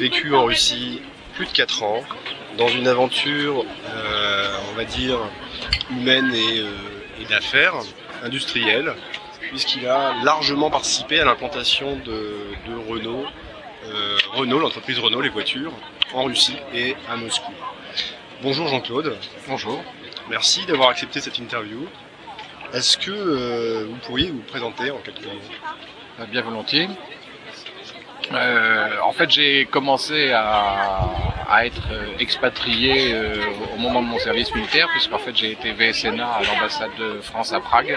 vécu en Russie plus de 4 ans, dans une aventure, euh, on va dire, humaine et, euh, et d'affaires, industrielle, puisqu'il a largement participé à l'implantation de, de Renault, euh, Renault, l'entreprise Renault, les voitures, en Russie et à Moscou. Bonjour Jean-Claude. Bonjour. Merci d'avoir accepté cette interview. Est-ce que vous pourriez vous présenter en quelques mots? Bien volontiers. Euh, en fait, j'ai commencé à, à être euh, expatrié euh, au moment de mon service militaire, puisqu'en fait j'ai été VSNA à l'ambassade de France à Prague.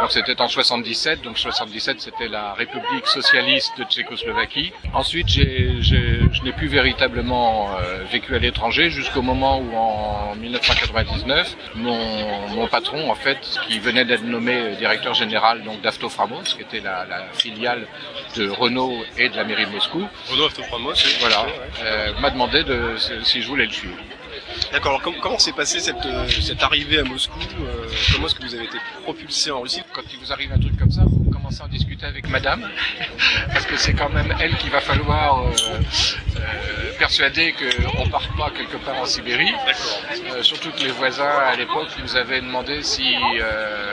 Donc c'était en 77, donc 77 c'était la République socialiste de Tchécoslovaquie. Ensuite, j'ai, j'ai- je n'ai plus véritablement euh, vécu à l'étranger jusqu'au moment où en 1999, mon, mon patron en fait, qui venait d'être nommé euh, directeur général donc d'Aftoframos, qui était la, la filiale de Renault et de la mairie de Moscou, Autopromos, c'est- voilà, euh, m'a demandé de, si je voulais le suivre. D'accord, alors com- comment s'est passée cette, euh, cette arrivée à Moscou euh, Comment est-ce que vous avez été propulsé en Russie? Quand il vous arrive un truc comme ça, vous commencez à en discuter avec madame, parce que c'est quand même elle qu'il va falloir euh, persuader qu'on parte pas quelque part en Sibérie. Surtout que les voisins à l'époque nous avaient demandé si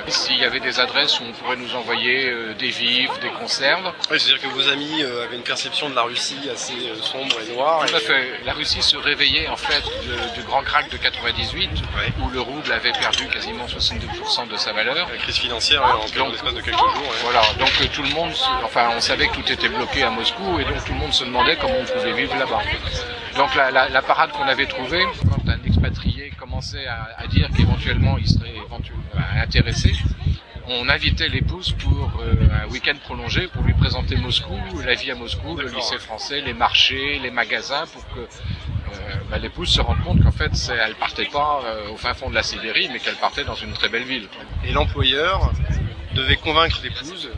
s'il y avait des adresses où on pourrait nous envoyer des vivres, des conserves. Ouais, C'est-à-dire que vos amis avaient une perception de la Russie assez sombre et noire. Tout à et- fait. La Russie se réveillait en fait de- du grand crack de 98, Ouais. où le rouble avait perdu quasiment 62% de sa valeur. La crise financière ouais, en Donc- l'espace de quelques jours. ouais. Voilà, donc euh, tout le monde, enfin on savait que tout était bloqué à Moscou et donc tout le monde se demandait comment on pouvait vivre là-bas. Donc la, la- la parade qu'on avait trouvée, quand un expatrié commençait à, à dire qu'éventuellement il serait éventuellement euh, intéressé, on invitait l'épouse pour euh, un week-end prolongé pour lui présenter Moscou, la vie à Moscou, le lycée français, les marchés, les magasins, pour que euh, bah, l'épouse se rende compte qu'en fait elle partait pas euh, au fin fond de la Sibérie, mais qu'elle partait dans une très belle ville. Et l'employeur devait convaincre l'épouse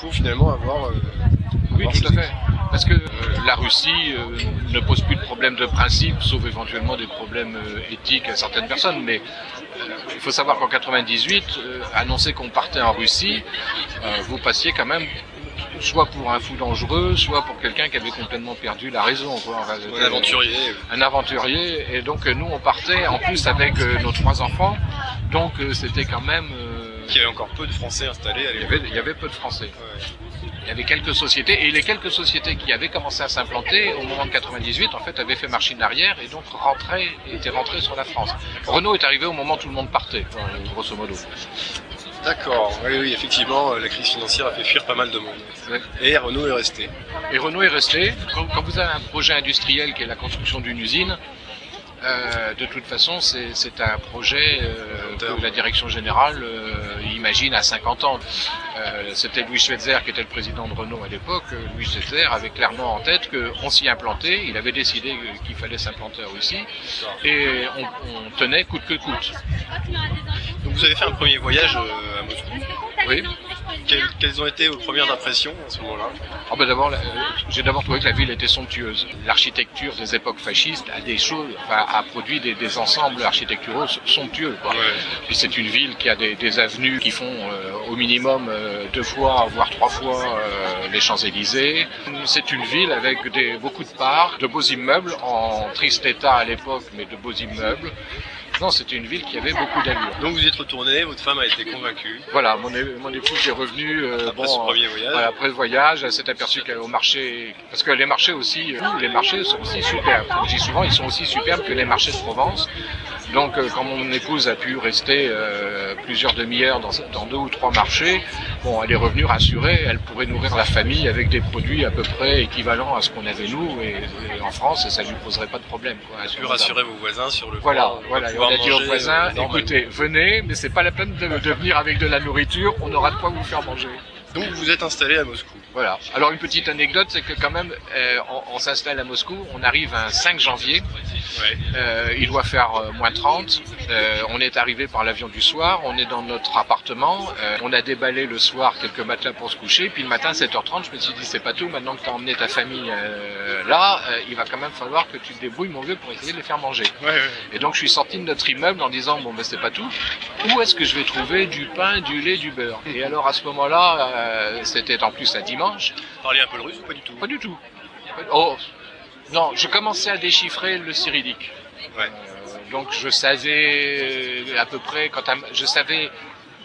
pour finalement avoir. euh, Oui, avoir tout à fait. Parce que euh, la Russie euh, ne pose plus de problèmes de principe, sauf éventuellement des problèmes euh, éthiques à certaines personnes. Mais euh, il faut savoir qu'en 98, euh, annoncer qu'on partait en Russie, euh, vous passiez quand même soit pour un fou dangereux, soit pour quelqu'un qui avait complètement perdu la raison. Quoi. Enfin, Un aventurier. un aventurier. Et donc euh, nous, on partait en plus avec euh, nos trois enfants. Donc euh, c'était quand même... euh, Qui avait encore peu de Français installés à il y, l'époque. avait, il y avait peu de Français. Ouais. Il y avait quelques sociétés, et les quelques sociétés qui avaient commencé à s'implanter au moment de 98, en fait, avaient fait machine arrière et donc rentraient, étaient rentrés sur la France. Renault est arrivé au moment où tout le monde partait, grosso modo. D'accord. Oui, oui, effectivement, euh, la crise financière a fait fuir pas mal de monde. Ouais. Et Renault est resté. Et Renault est resté. Quand, quand vous avez un projet industriel qui est la construction d'une usine, euh, de toute façon, c'est un projet euh, que la direction générale euh, imagine à 50 ans. Euh, C'était Louis Schweitzer qui était le président de Renault à l'époque. Euh, Louis Schweitzer avait clairement en tête qu'on s'y implantait. Il avait décidé qu'il fallait s'implanter en Russie et on, on tenait coûte que coûte. Donc vous avez fait un premier voyage euh, à Moscou. Oui. Quelles, quelles ont été vos premières impressions à ce moment-là? Ben d'abord, euh, j'ai d'abord trouvé que la ville était somptueuse. L'architecture des époques fascistes a des choses, enfin, a produit des, des ensembles architecturaux somptueux. Quoi. Puis c'est une ville qui a des, des avenues qui font euh, au minimum euh, deux fois, voire trois fois euh, les Champs-Élysées. C'est une ville avec des, beaucoup de parcs, de beaux immeubles, en triste état à l'époque, mais de beaux immeubles. Non, c'était une ville qui avait beaucoup d'allure. Donc vous y êtes retourné, votre femme a été convaincue Voilà, mon, mon épouse est revenue euh, après bon, euh, premier voyage. voilà, après le voyage, elle s'est aperçue qu'au marché, parce que les marchés aussi, euh, les marchés sont aussi superbes. Comme je dis souvent, ils sont aussi superbes que les marchés de Provence. Donc, euh, quand mon épouse a pu rester euh, plusieurs demi-heures dans, dans deux ou trois marchés, bon, elle est revenue rassurée. Elle pourrait nourrir la famille avec des produits à peu près équivalents à ce qu'on avait nous et, et en France, et ça lui poserait pas de problème. Quoi, à ce pu rassurer vos voisins sur le Voilà, voilà. On a dit aux voisins, euh, écoutez, venez, mais c'est pas la peine de, de venir avec de la nourriture, on aura de quoi vous faire manger. Donc vous êtes installé à Moscou. Voilà. Alors une petite anecdote, c'est que quand même, euh, on, on s'installe à Moscou, on arrive un 5 janvier, Ouais. euh, il doit faire euh, moins 30, euh, on est arrivé par l'avion du soir, on est dans notre appartement, euh, on a déballé le soir quelques matelas pour se coucher, puis le matin 7h30, je me suis dit c'est pas tout, maintenant que tu as emmené ta famille euh, là, euh, il va quand même falloir que tu te débrouilles mon vieux pour essayer de les faire manger. Ouais, ouais. Et donc je suis sorti de notre immeuble en disant bon ben c'est pas tout. Où est-ce que je vais trouver du pain, du lait, du beurre? Et alors à ce moment-là, euh, c'était en plus un dimanche. Vous parliez un peu le russe ou pas du tout Pas du tout. Oh, non, je commençais à déchiffrer le cyrillique. Ouais. Euh, donc je savais euh, à peu près quand je savais,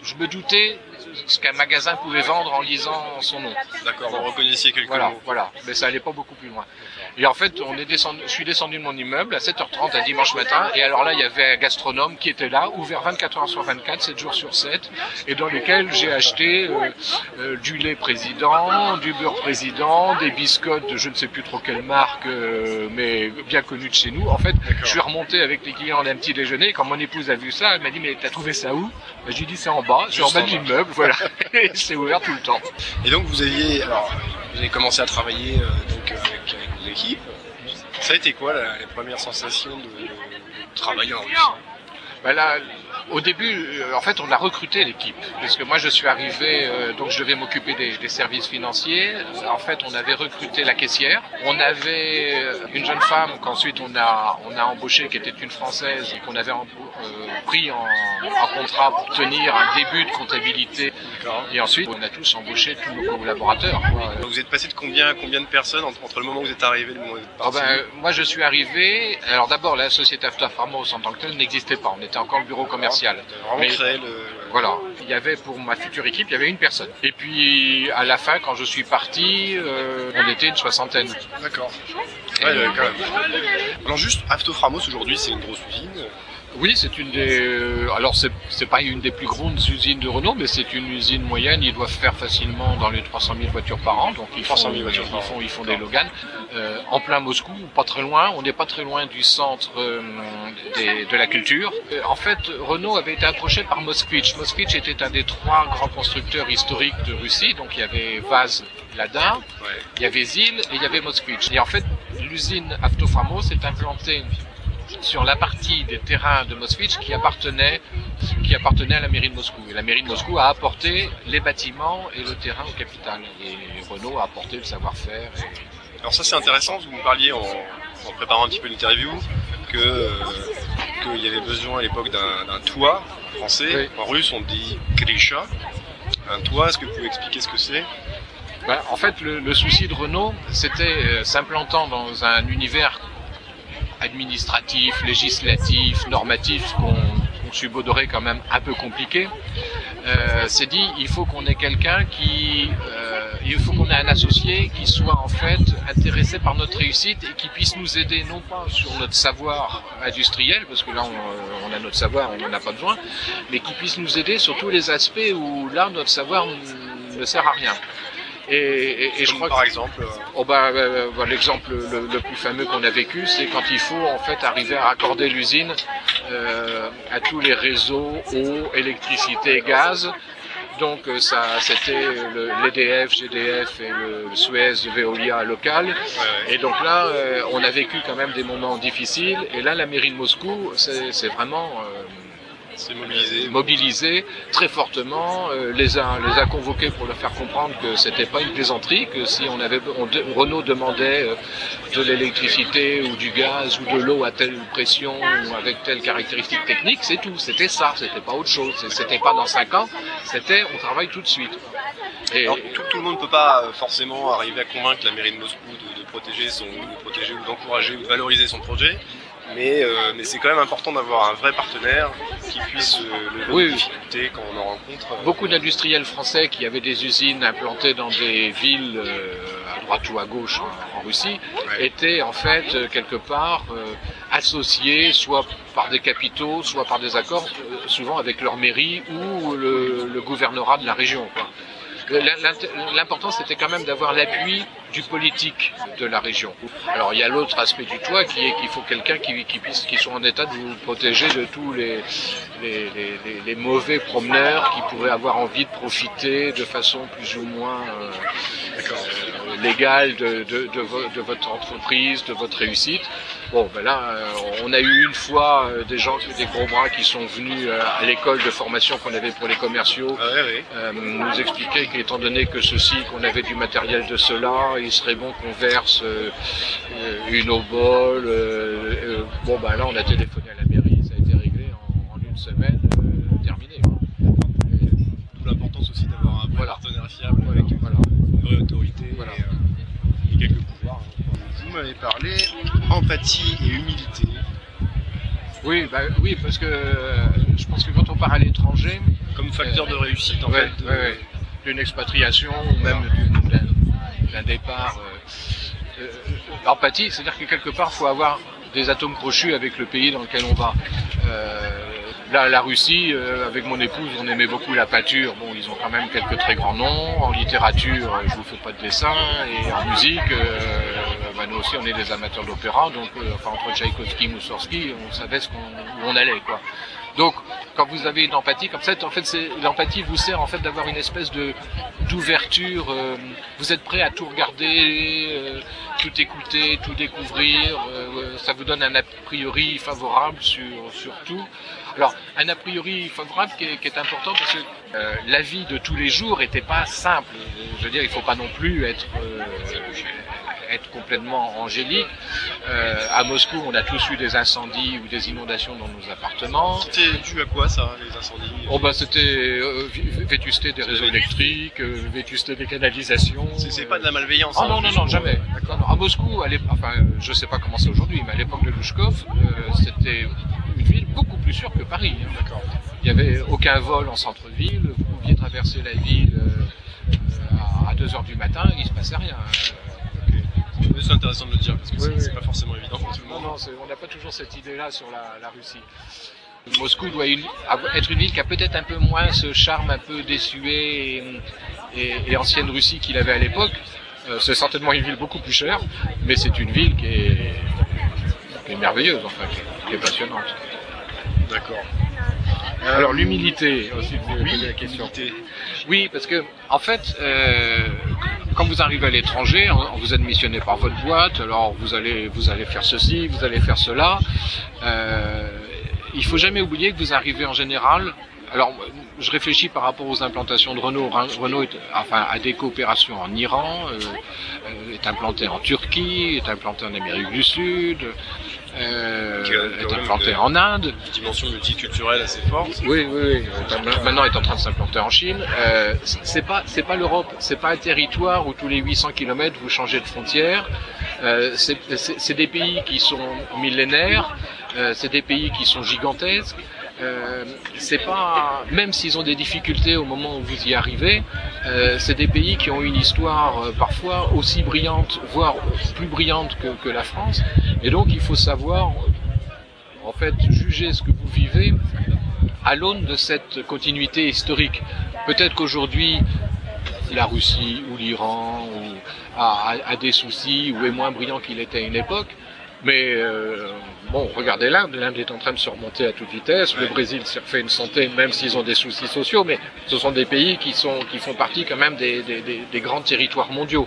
je me doutais ce qu'un magasin pouvait vendre en lisant son nom. D'accord, vous reconnaissiez quelques Voilà, mots. voilà. Mais ça allait pas beaucoup plus loin. Et en fait, on est descendu, je suis descendu de mon immeuble à 7h30 un dimanche matin. Et alors là, il y avait un gastronome qui était là, ouvert 24 heures sur 24, 7 jours sur 7, et dans lequel j'ai acheté euh, euh, du lait président, du beurre président, des biscottes de je ne sais plus trop quelle marque, euh, mais bien connues de chez nous. En fait, je suis remonté avec les clients d'un petit déjeuner. Et quand mon épouse a vu ça, elle m'a dit mais t'as trouvé ça où? Ben, J'ai dit c'est en bas, c'est en bas de l'immeuble, voilà. C'est ouvert tout le temps. Et donc vous aviez, alors, vous avez commencé à travailler euh, donc, euh, avec, avec vos. Ça a été quoi la, les premières sensations de, travailler en Russie? Ben là, au début, euh, en fait, on a recruté l'équipe, parce que moi, je suis arrivé, euh, donc je devais m'occuper des, des services financiers. En fait, on avait recruté la caissière. On avait euh, une jeune femme qu'ensuite on a, on a embauchée, qui était une française, qu'on avait euh, pris en, en contrat pour tenir un début de comptabilité. D'accord. Et ensuite, on a tous embauché tous nos collaborateurs. quoi. Donc, Vous êtes passé de combien à combien de personnes entre, le moment où vous êtes arrivé et le moment où vous êtes Ah parti ben, moi, je suis arrivé. Alors d'abord, la société Aftapharmos en tant que telle n'existait pas. On était encore le bureau commercial. Avez vraiment Mais- créé le... Voilà, il y avait pour ma future équipe, il y avait une personne. Et puis à la fin, quand je suis parti, euh, on était une soixantaine. D'accord. Ouais, ouais, quand même. Alors juste, Aftoframos aujourd'hui c'est une grosse usine. Oui, c'est une des. euh, alors c'est pas une des plus grandes usines de Renault, mais c'est une usine moyenne. Ils doivent faire facilement dans les 300 000 voitures par an. Donc ils font, 300 000 voitures ils font, ils font des Logan euh, en plein Moscou, pas très loin. On n'est pas très loin du centre euh, des- de la culture. Euh, en fait, Renault avait été approché par Moskvich. Moskvich était un des trois grands constructeurs historiques de Russie. Donc il y avait Vaz, Lada, Ouais. il y avait Zil et il y avait Moskvich. Et en fait, l'usine Aftoframos s'est implantée sur la partie des terrains de Moskvich qui appartenait, qui appartenait à la mairie de Moscou. Et la mairie de Moscou a apporté les bâtiments et le terrain au capital. Et Renault a apporté le savoir-faire. et- Alors ça c'est intéressant, vous me parliez en, en préparant un petit peu l'interview que euh, qu'il y avait besoin à l'époque d'un toit français. Oui. En russe on dit krisha. Un toit, est-ce que vous pouvez expliquer ce que c'est? Ben, en fait, le, le souci de Renault, c'était euh, s'implantant dans un univers administratif, législatif, normatif qu'on qu'on subodorait quand même un peu compliqué. Euh, c'est dit, il faut qu'on ait quelqu'un qui, euh, il faut qu'on ait un associé qui soit en fait intéressé par notre réussite et qui puisse nous aider non pas sur notre savoir industriel, parce que là on, on a notre savoir, on n'en a pas besoin, mais qui puisse nous aider sur tous les aspects où là notre savoir ne sert à rien. Et, et- et je crois que par exemple, euh, Oh bah, euh, bah, l'exemple le, le plus fameux qu'on a vécu, c'est quand il faut en fait arriver à raccorder l'usine euh, à tous les réseaux eau, électricité, gaz. Donc euh, ça, c'était le- l'EDF, GDF et le Suez de Veolia local. Et donc là, euh, on a vécu quand même des moments difficiles. Et là, la mairie de Moscou, c'est vraiment euh, mobilisé. très fortement, euh, les a les a convoqués pour leur faire comprendre que c'était pas une plaisanterie, que si on avait Renault demandait euh, de l'électricité ou du gaz ou de l'eau à telle pression ou avec telle caractéristique technique, c'est tout, c'était ça, c'était pas autre chose, c'était pas dans cinq ans, c'était on travaille tout de suite. Et tout, le monde ne peut pas euh, forcément arriver à convaincre la mairie de Moscou de, de protéger son, de protéger ou d'encourager ou de valoriser son projet, mais, euh, mais c'est quand même important d'avoir un vrai partenaire qui puisse euh, lever les oui. difficultés quand on en rencontre. euh, Beaucoup d'industriels français qui avaient des usines implantées dans des villes à droite ou à gauche en, en Russie Ouais. étaient en fait quelque part associés soit par des capitaux, soit par des accords, souvent avec leur mairie ou le, le gouvernorat de la région. quoi. L'important c'était quand même d'avoir l'appui du politique de la région. Alors il y a l'autre aspect du toit qui est qu'il faut quelqu'un qui, qui puisse qui soit en état de vous protéger de tous les, les, les- les- les mauvais promeneurs qui pourraient avoir envie de profiter de façon plus ou moins euh, euh, légale de, de, de, vo- de votre entreprise, de votre réussite. Bon, ben là, euh, on a eu une fois euh, des gens, des gros bras qui sont venus euh, à l'école de formation qu'on avait pour les commerciaux Ah euh, nous expliquer qu'étant donné que ceci, qu'on avait du matériel de cela, il serait bon qu'on verse euh, une eau bol. euh, bon, ben là, on a téléphoné à la mairie, ça a été réglé en, en une semaine, terminé. D'où l'importance aussi d'avoir un vrai Voilà. partenaire fiable Voilà, avec voilà. une vraie autorité Voilà. et, et quelques. Vous m'avez parlé empathie et humilité. Oui, bah, oui, parce que euh, je pense que quand on part à l'étranger, comme facteur de réussite en ouais, fait. ouais, ouais, d'une expatriation ou même d'un- départ. euh, euh, L'empathie, c'est-à-dire que quelque part, il faut avoir des atomes crochus avec le pays dans lequel on va. Euh, là, la Russie, euh, avec mon épouse, on aimait beaucoup la pâture. Bon, ils ont quand même quelques très grands noms. En littérature, euh, je vous fais pas de dessin. Et en musique, euh, nous aussi, on est des amateurs d'opéra. Donc, euh, enfin, entre Tchaïkovski et Moussorski, on savait où on allait, quoi. Donc, quand vous avez une empathie comme ça, en fait, l'empathie vous sert en fait d'avoir une espèce de d'ouverture. euh, vous êtes prêt à tout regarder, euh, tout écouter, tout découvrir. ça vous donne un a priori favorable sur sur tout. Alors, un a priori favorable qui est, important parce que la vie de tous les jours était pas simple. Je veux dire, il faut pas non plus être être complètement angélique. Euh, à Moscou, on a tous eu des incendies ou des inondations dans nos appartements. C'était dû à quoi ça, les incendies? Oh bah c'était euh, vé- vétusté des réseaux électriques, euh, vétusté des canalisations. C'est euh, pas de la malveillance. Ah hein, non, non, non, jamais. Non, non, À Moscou, à enfin, euh, je sais pas comment c'est aujourd'hui, mais à l'époque de Louchkov, euh, c'était une ville beaucoup plus sûre que Paris. hein. D'accord. Il n'y avait aucun vol en centre-ville, vous pouviez traverser la ville euh, euh, à 2 heures du matin, il se passait rien. C'est intéressant de le dire parce que Oui, c'est oui. pas forcément évident pour tout le Non, monde. non, c'est- on n'a pas toujours cette idée-là sur la, la Russie. Moscou doit être une ville qui a peut-être un peu moins ce charme un peu désuet et, et- et ancienne Russie qu'il avait à l'époque. Euh, c'est certainement une ville beaucoup plus chère, mais c'est une ville qui est, qui est merveilleuse, enfin, qui est, qui est passionnante. D'accord. Alors l'humilité aussi, vous avez Oui, posé la question. humilité. Oui, parce que en fait, euh, quand vous arrivez à l'étranger, on- vous êtes missionné par votre boîte, alors vous allez vous allez faire ceci, vous allez faire cela. Euh, il faut jamais oublier que vous arrivez en général. Alors, je réfléchis par rapport aux implantations de Renault. Ren- Renault enfin, a des coopérations en Iran, euh, euh, est implanté en Turquie, est implanté en Amérique du Sud, euh, est implanté une- en Inde. Une dimension multiculturelle assez forte. Oui, oui, oui. Euh, Maintenant, est en train de s'implanter en Chine. Euh, c'est pas, c'est pas l'Europe. C'est pas un territoire où tous les 800 kilomètres vous changez de frontière. Euh, c'est des pays qui sont millénaires. Euh, c'est des pays qui sont gigantesques. Euh, c'est pas, même s'ils ont des difficultés au moment où vous y arrivez, euh, c'est des pays qui ont une histoire euh, parfois aussi brillante, voire plus brillante que, la France. Et donc, il faut savoir, en fait, juger ce que vous vivez à l'aune de cette continuité historique. Peut-être qu'aujourd'hui, la Russie ou l'Iran a- a des soucis ou est moins brillant qu'il était à une époque. Mais euh, bon, regardez l'Inde, l'Inde est en train de se remonter à toute vitesse. Le Brésil s'est refait une santé, même s'ils ont des soucis sociaux, mais ce sont des pays qui sont qui font partie quand même des, des, des- des grands territoires mondiaux.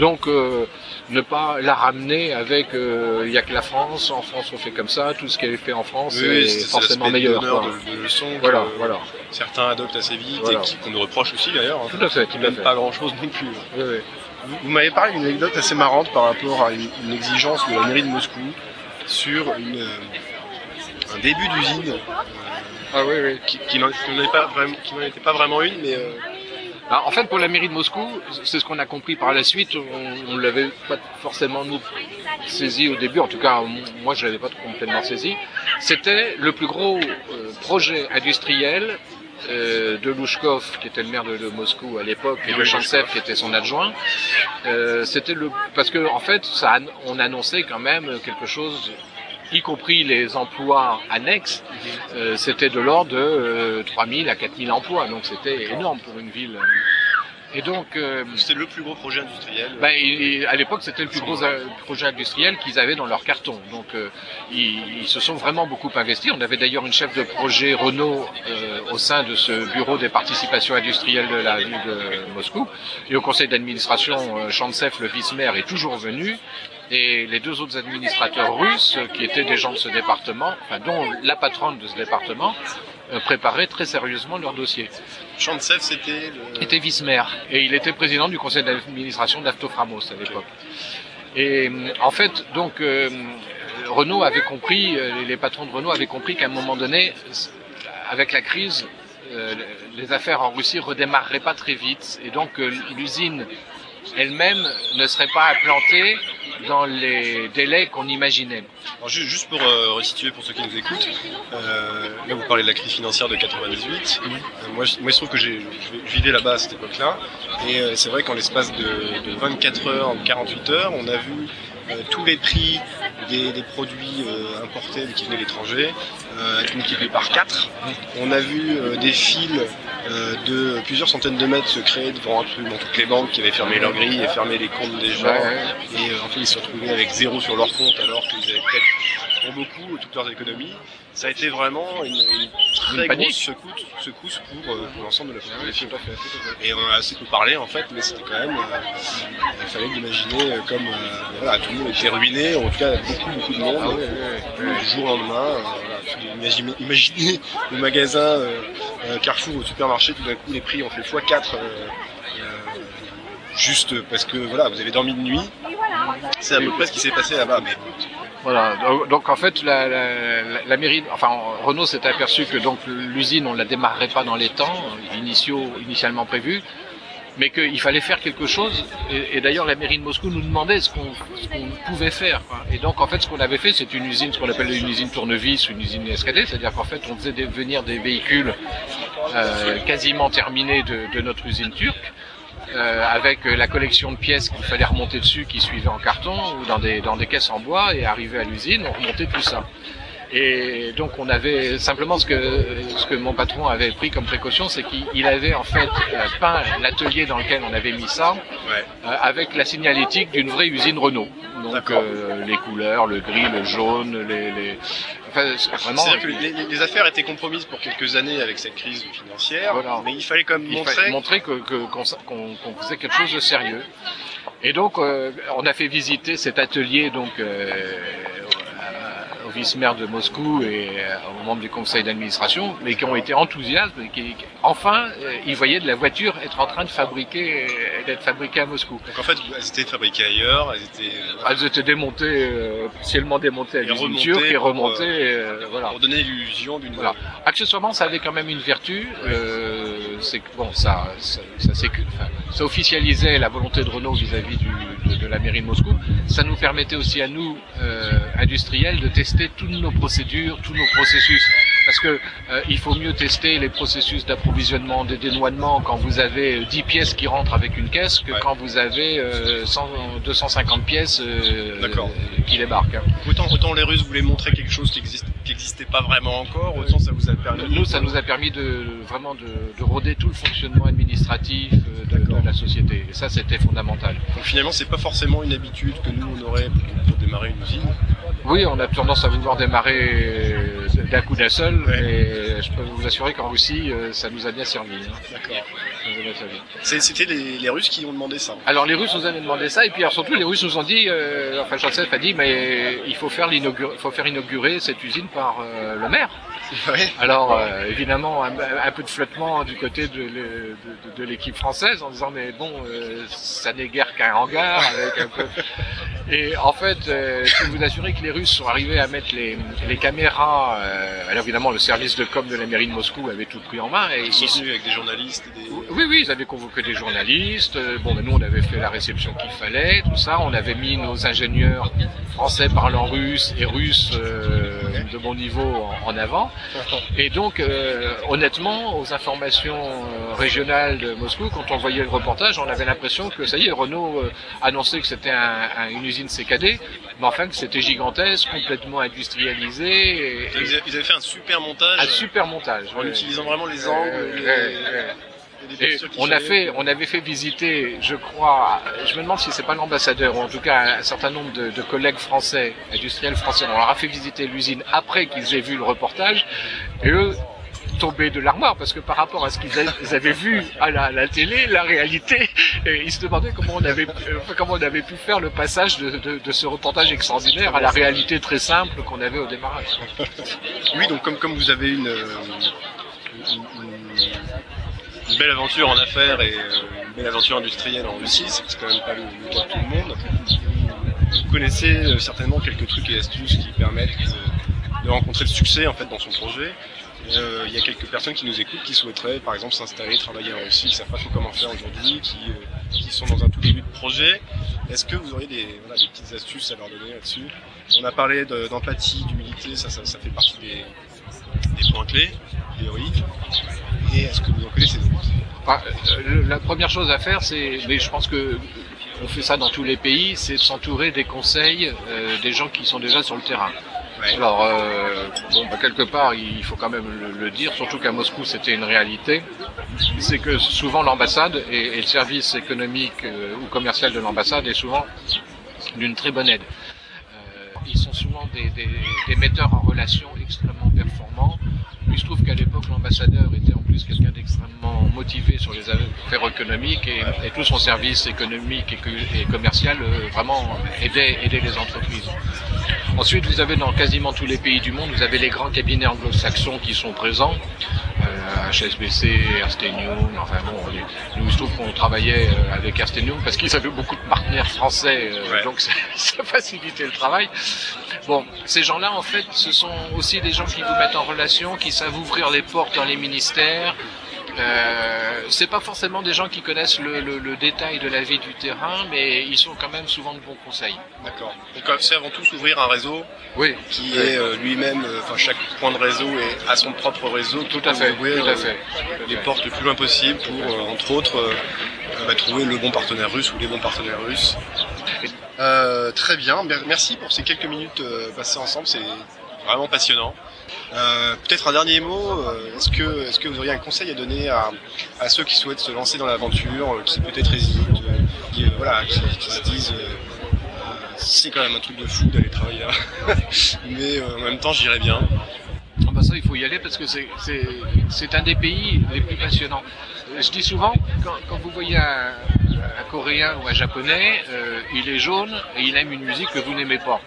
Donc euh, ne pas la ramener avec euh, il y a que la France, en France on fait comme ça, tout ce qui est fait en France Oui, est forcément meilleur. quoi. de, de que Voilà, voilà. certains adoptent assez vite Voilà. et qu'on nous reproche aussi d'ailleurs. hein, Tout à fait, qui fait. pas grand chose non plus. Oui, oui. Vous, vous m'avez parlé d'une anecdote assez marrante par rapport à une, une exigence de la mairie de Moscou sur une, euh, un début d'usine Ah oui, oui. qui, qui n'en était pas vraiment une, mais euh, Alors, en fait, pour la mairie de Moscou, c'est ce qu'on a compris par la suite. On, on l'avait pas forcément nous saisi au début. En tout cas, moi, je l'avais pas complètement saisi. C'était le plus gros euh, projet industriel euh, de Louchkov, qui était le maire de, de Moscou à l'époque, et de Chantsev, qui était son adjoint. Euh, c'était le parce que en fait, ça, on annonçait quand même quelque chose y compris les emplois annexes, euh, c'était de l'ordre de euh, 3000 à 4000 emplois, donc c'était énorme pour une ville. Et donc, euh, c'était le plus gros projet industriel. ben, il- à l'époque, c'était le plus gros euh, projet industriel qu'ils avaient dans leur carton. Donc, euh, ils, ils se sont vraiment beaucoup investis. On avait d'ailleurs une chef de projet Renault euh, au sein de ce bureau des participations industrielles de la ville de Moscou. Et au conseil d'administration, euh, Chantsev, le vice-maire, est toujours venu. Et les deux autres administrateurs russes, qui étaient des gens de ce département, enfin, dont la patronne de ce département, préparaient très sérieusement leur dossier Chantsev, c'était le... était vice-maire et il était président du conseil d'administration d'Aftoframos à l'époque. Et euh, en fait, donc euh, Renault avait compris, euh, les patrons de Renault avaient compris qu'à un moment donné, avec la crise, euh, les affaires en Russie redémarreraient pas très vite et donc euh, l'usine elle-même ne serait pas implantée dans les délais qu'on imaginait. Alors, juste pour euh, resituer pour ceux qui nous écoutent, euh, là vous parlez de la crise financière de 98. Mhm. Euh, moi, il se trouve que j'ai je vivais là-bas à cette époque-là. Et euh, c'est vrai qu'en l'espace de, de 24 heures, 48 heures, on a vu tous les prix des, des produits euh, importés qui venaient de l'étranger euh, être multipliés par 4. On a vu euh, des fils euh, de plusieurs centaines de mètres se créer devant absolument toutes les banques qui avaient fermé leurs grilles et fermé les comptes des gens. Et euh, en fait, ils se retrouvés avec zéro sur leur compte alors qu'ils avaient peut-être, pour beaucoup, toutes leurs économies. Ça a été vraiment une, une très Une grosse secousse, secousse pour, euh, pour l'ensemble de la population. Et on a assez peu parlé en fait, mais c'était quand même. euh, il fallait l'imaginer euh, comme euh, voilà, tout le monde était ruiné, en tout cas beaucoup, beaucoup de monde. Ah oui. Du jour au lendemain, euh, voilà, imaginez, imaginez le magasin euh, euh, Carrefour au supermarché, tout d'un coup les prix ont fait x4 euh, euh, juste parce que voilà, vous avez dormi de nuit. C'est à peu près ce qui s'est passé là-bas. Mais Voilà. Donc, en fait, la, la, la- mairie, enfin Renault s'est aperçu que donc l'usine on la démarrerait pas dans les temps initiaux, initialement prévus, mais qu'il fallait faire quelque chose. Et, d'ailleurs, la mairie de Moscou nous demandait ce qu'on pouvait faire. Et donc, en fait, ce qu'on avait fait, c'est une usine, ce qu'on appelle une usine tournevis, une usine SKD, c'est-à-dire qu'en fait, on faisait venir des véhicules euh, quasiment terminés de, de notre usine turque. Euh, avec euh, la collection de pièces qu'il fallait remonter dessus, qui suivaient en carton ou dans des, dans des caisses en bois, et arrivé à l'usine, on remontait tout ça. Et donc on avait simplement ce que ce que mon patron avait pris comme précaution, c'est qu'il il avait en fait euh, peint l'atelier dans lequel on avait mis ça ouais. euh, avec la signalétique d'une vraie usine Renault. Donc euh, les couleurs, le gris, le jaune, les, les... enfin vraiment que les, affaires étaient compromises pour quelques années avec cette crise financière, Voilà. mais il fallait quand même il montrer. fallait montrer que qu'on faisait quelque chose de sérieux. Et donc, euh, on a fait visiter cet atelier donc euh, au- au vice-maire de Moscou et euh, aux membres du conseil d'administration, mais qui ont été enthousiastes, et qui, qui- enfin, euh, ils voyaient de la voiture être en train de fabriquer, euh, d'être fabriquée à Moscou. Donc en fait, elles étaient fabriquées ailleurs, elles étaient euh, Elles étaient démontées, euh, partiellement démontées à l'usine turque et pour, remontées, euh, voilà. pour donner l'illusion d'une. Voilà. Accessoirement, ça avait quand même une vertu, euh, c'est que bon, ça, ça, ça, officialisait la volonté de Renault vis-à-vis de, de la mairie de Moscou. Ça nous permettait aussi à nous, euh, industriels, de tester toutes nos procédures, tous nos processus. Parce que euh, il faut mieux tester les processus d'approvisionnement, de dédouanement quand vous avez euh, 10 pièces qui rentrent avec une caisse que Ouais. quand vous avez euh, 100, 250 pièces euh, D'accord. qui débarquent. hein. Autant, autant les Russes voulaient montrer quelque chose qui existe, qui existait pas vraiment encore, autant ça vous a permis. Nous, ça nous a permis de vraiment de, de rôder tout le fonctionnement administratif euh, de, de la société. Et ça, c'était fondamental. Donc finalement, c'est pas forcément une habitude que nous on aurait pour, démarrer une usine? Oui, on a tendance à vouloir démarrer euh, d'un coup d'un seul, Ouais. Je peux vous assurer qu'en Russie, euh, ça nous a bien servi. hein. D'accord. C'était les, les Russes qui ont demandé ça. Alors les Russes nous avaient demandé ça, et puis alors, surtout les Russes nous ont dit, euh, enfin Joseph a dit, mais il faut faire, l'inaugur- faut faire inaugurer cette usine par euh, le maire. Ouais. Alors euh, évidemment un, un peu de flottement du côté de, le- de- de- de l'équipe française en disant mais bon ça n'est guère qu'un hangar avec un peu et en fait je peux vous assurer que les Russes sont arrivés à mettre les, les caméras alors évidemment le service de com de la mairie de Moscou avait tout pris en main et Ils sont venus avec des journalistes des. oui, oui, ils avaient convoqué des journalistes. Euh, Bon, ben, nous, on avait fait la réception qu'il fallait, tout ça. On avait mis nos ingénieurs français parlant russe et russes euh, de bon niveau en, en avant. Et donc, euh, honnêtement, aux informations euh, régionales de Moscou, quand on voyait le reportage, on avait l'impression que ça y est, Renault annonçait que c'était un- un- une usine CKD, mais enfin que c'était gigantesque, complètement industrialisé, et, Ils avaient, ils avaient fait un super montage un super montage. en ouais. utilisant vraiment les angles. Les- les on a fait, on avait fait visiter, je crois, je me demande si c'est pas l'ambassadeur ou en tout cas un certain nombre de, de collègues français, industriels français, on leur a fait visiter l'usine après qu'ils aient vu le reportage et eux de l'armoire parce que par rapport à ce qu'ils avaient vu à la, télé, la réalité, ils se demandaient comment on avait, euh, comment on avait pu faire le passage de, ce reportage extraordinaire à la réalité très simple qu'on avait au démarrage. Oui, donc comme, comme vous avez une, euh, une, belle aventure en affaires et euh, une belle aventure industrielle en Russie, c'est quand même pas le, cas de tout le monde. Vous connaissez certainement quelques trucs et astuces qui permettent de, de rencontrer le succès en fait dans son projet. Euh, Il y a quelques personnes qui nous écoutent qui souhaiteraient par exemple s'installer, travailler en Russie, qui ne savent pas trop comment faire aujourd'hui, qui, euh, qui sont dans un tout début de projet. Est-ce que vous auriez des, voilà, des petites astuces à leur donner là-dessus? On a parlé de- d'empathie, d'humilité, ça, ça, ça fait partie des, des points clés, théoriques. Et est-ce que vous en connaissez d'autres? Euh, la première chose à faire, c'est, mais je pense que on fait ça dans tous les pays, c'est de s'entourer des conseils euh, des gens qui sont déjà sur le terrain. Alors, euh, bon, bah, quelque part, il faut quand même le, dire, surtout qu'à Moscou, c'était une réalité. C'est que souvent l'ambassade et, le service économique euh, ou commercial de l'ambassade est souvent d'une très bonne aide. Euh, ils sont souvent des, metteurs en relation extrêmement performants. Il se trouve qu'à l'époque, l'ambassadeur était en plus quelqu'un d'extrêmement motivé sur les affaires économiques et, tout son service économique et, et commercial euh, vraiment aidait, aidait les entreprises. Ensuite, vous avez dans quasiment tous les pays du monde, vous avez les grands cabinets anglo-saxons qui sont présents. Euh, HSBC, Ernst Young, enfin bon, nous il se trouve qu'on travaillait euh, avec Ernst Young parce qu'ils avaient beaucoup de partenaires français, euh, Ouais. donc ça, ça facilitait le travail. Bon, ces gens-là, en fait, ce sont aussi des gens qui vous mettent en relation, qui savent ouvrir les portes dans les ministères. Euh, c'est pas forcément des gens qui connaissent le, le- le détail de la vie du terrain, mais ils sont quand même souvent de bons conseils. D'accord. Donc euh, c'est avant tout s'ouvrir un réseau Oui, qui est euh, lui-même, euh, enfin chaque point de réseau est à son propre réseau. tout à fait, Ouvrir, tout à fait. les portes le plus loin possible pour, entre autres, bah, trouver le bon partenaire russe ou les bons partenaires russes. Très bien, Mer- merci pour ces quelques minutes euh, passées ensemble, c'est vraiment passionnant. Euh, Peut-être un dernier mot, euh, est-ce que, est que vous auriez un conseil à donner à, ceux qui souhaitent se lancer dans l'aventure, euh, qui peut-être hésitent, euh, qui, voilà, qui, se disent c'est quand même un truc de fou d'aller travailler là, mais en même temps j'irai bien. Ah bah ça, il faut y aller parce que c'est- un des pays les plus passionnants. Je dis souvent, quand, quand vous voyez un, Coréen ou un Japonais, il est jaune et il aime une musique que vous n'aimez pas.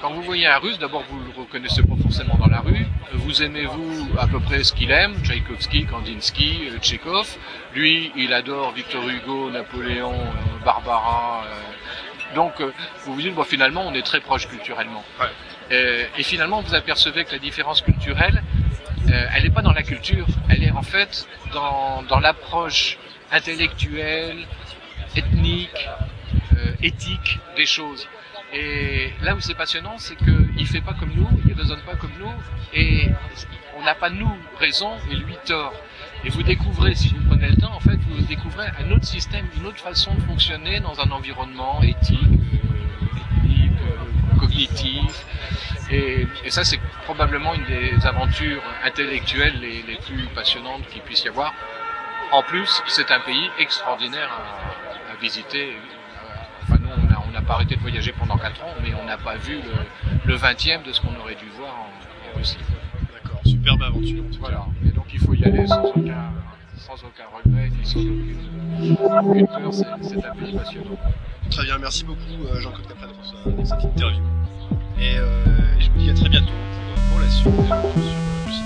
Quand vous voyez un Russe, d'abord vous le reconnaissez pas forcément dans la rue. Vous aimez-vous à peu près ce qu'il aime Tchaïkovski, Kandinsky, Tchekhov. Lui, il adore Victor Hugo, Napoléon, euh, Barbara. euh. Donc, euh, vous vous dites, bon, finalement, on est très proche culturellement. Ouais. Et finalement, vous apercevez que la différence culturelle, elle n'est pas dans la culture, elle est en fait dans, dans l'approche intellectuelle, ethnique, euh, éthique des choses. Et là où c'est passionnant, c'est qu'il fait pas comme nous, il raisonne pas comme nous, et on n'a pas nous raison et lui tort. Et vous découvrez, si vous prenez le temps, en fait, vous découvrez un autre système, une autre façon de fonctionner dans un environnement éthique, cognitif. Et, ça, c'est probablement une des aventures intellectuelles les, plus passionnantes qu'il puisse y avoir. En plus, c'est un pays extraordinaire à visiter. Euh, Enfin, nous, on n'a on n'a pas arrêté de voyager pendant 4 ans, mais on n'a pas vu le, le 20e de ce qu'on aurait dû voir en, en Russie. D'accord, superbe aventure. en tout cas. Voilà. Et donc, il faut y aller sans aucun, sans aucun regret, ni sans aucune, aucune peur. C'est un pays passionnant. Très bien, merci beaucoup euh, Jean-Claude Capret pour ce- cette interview. Et euh, je vous dis à très bientôt pour, la suite sur site.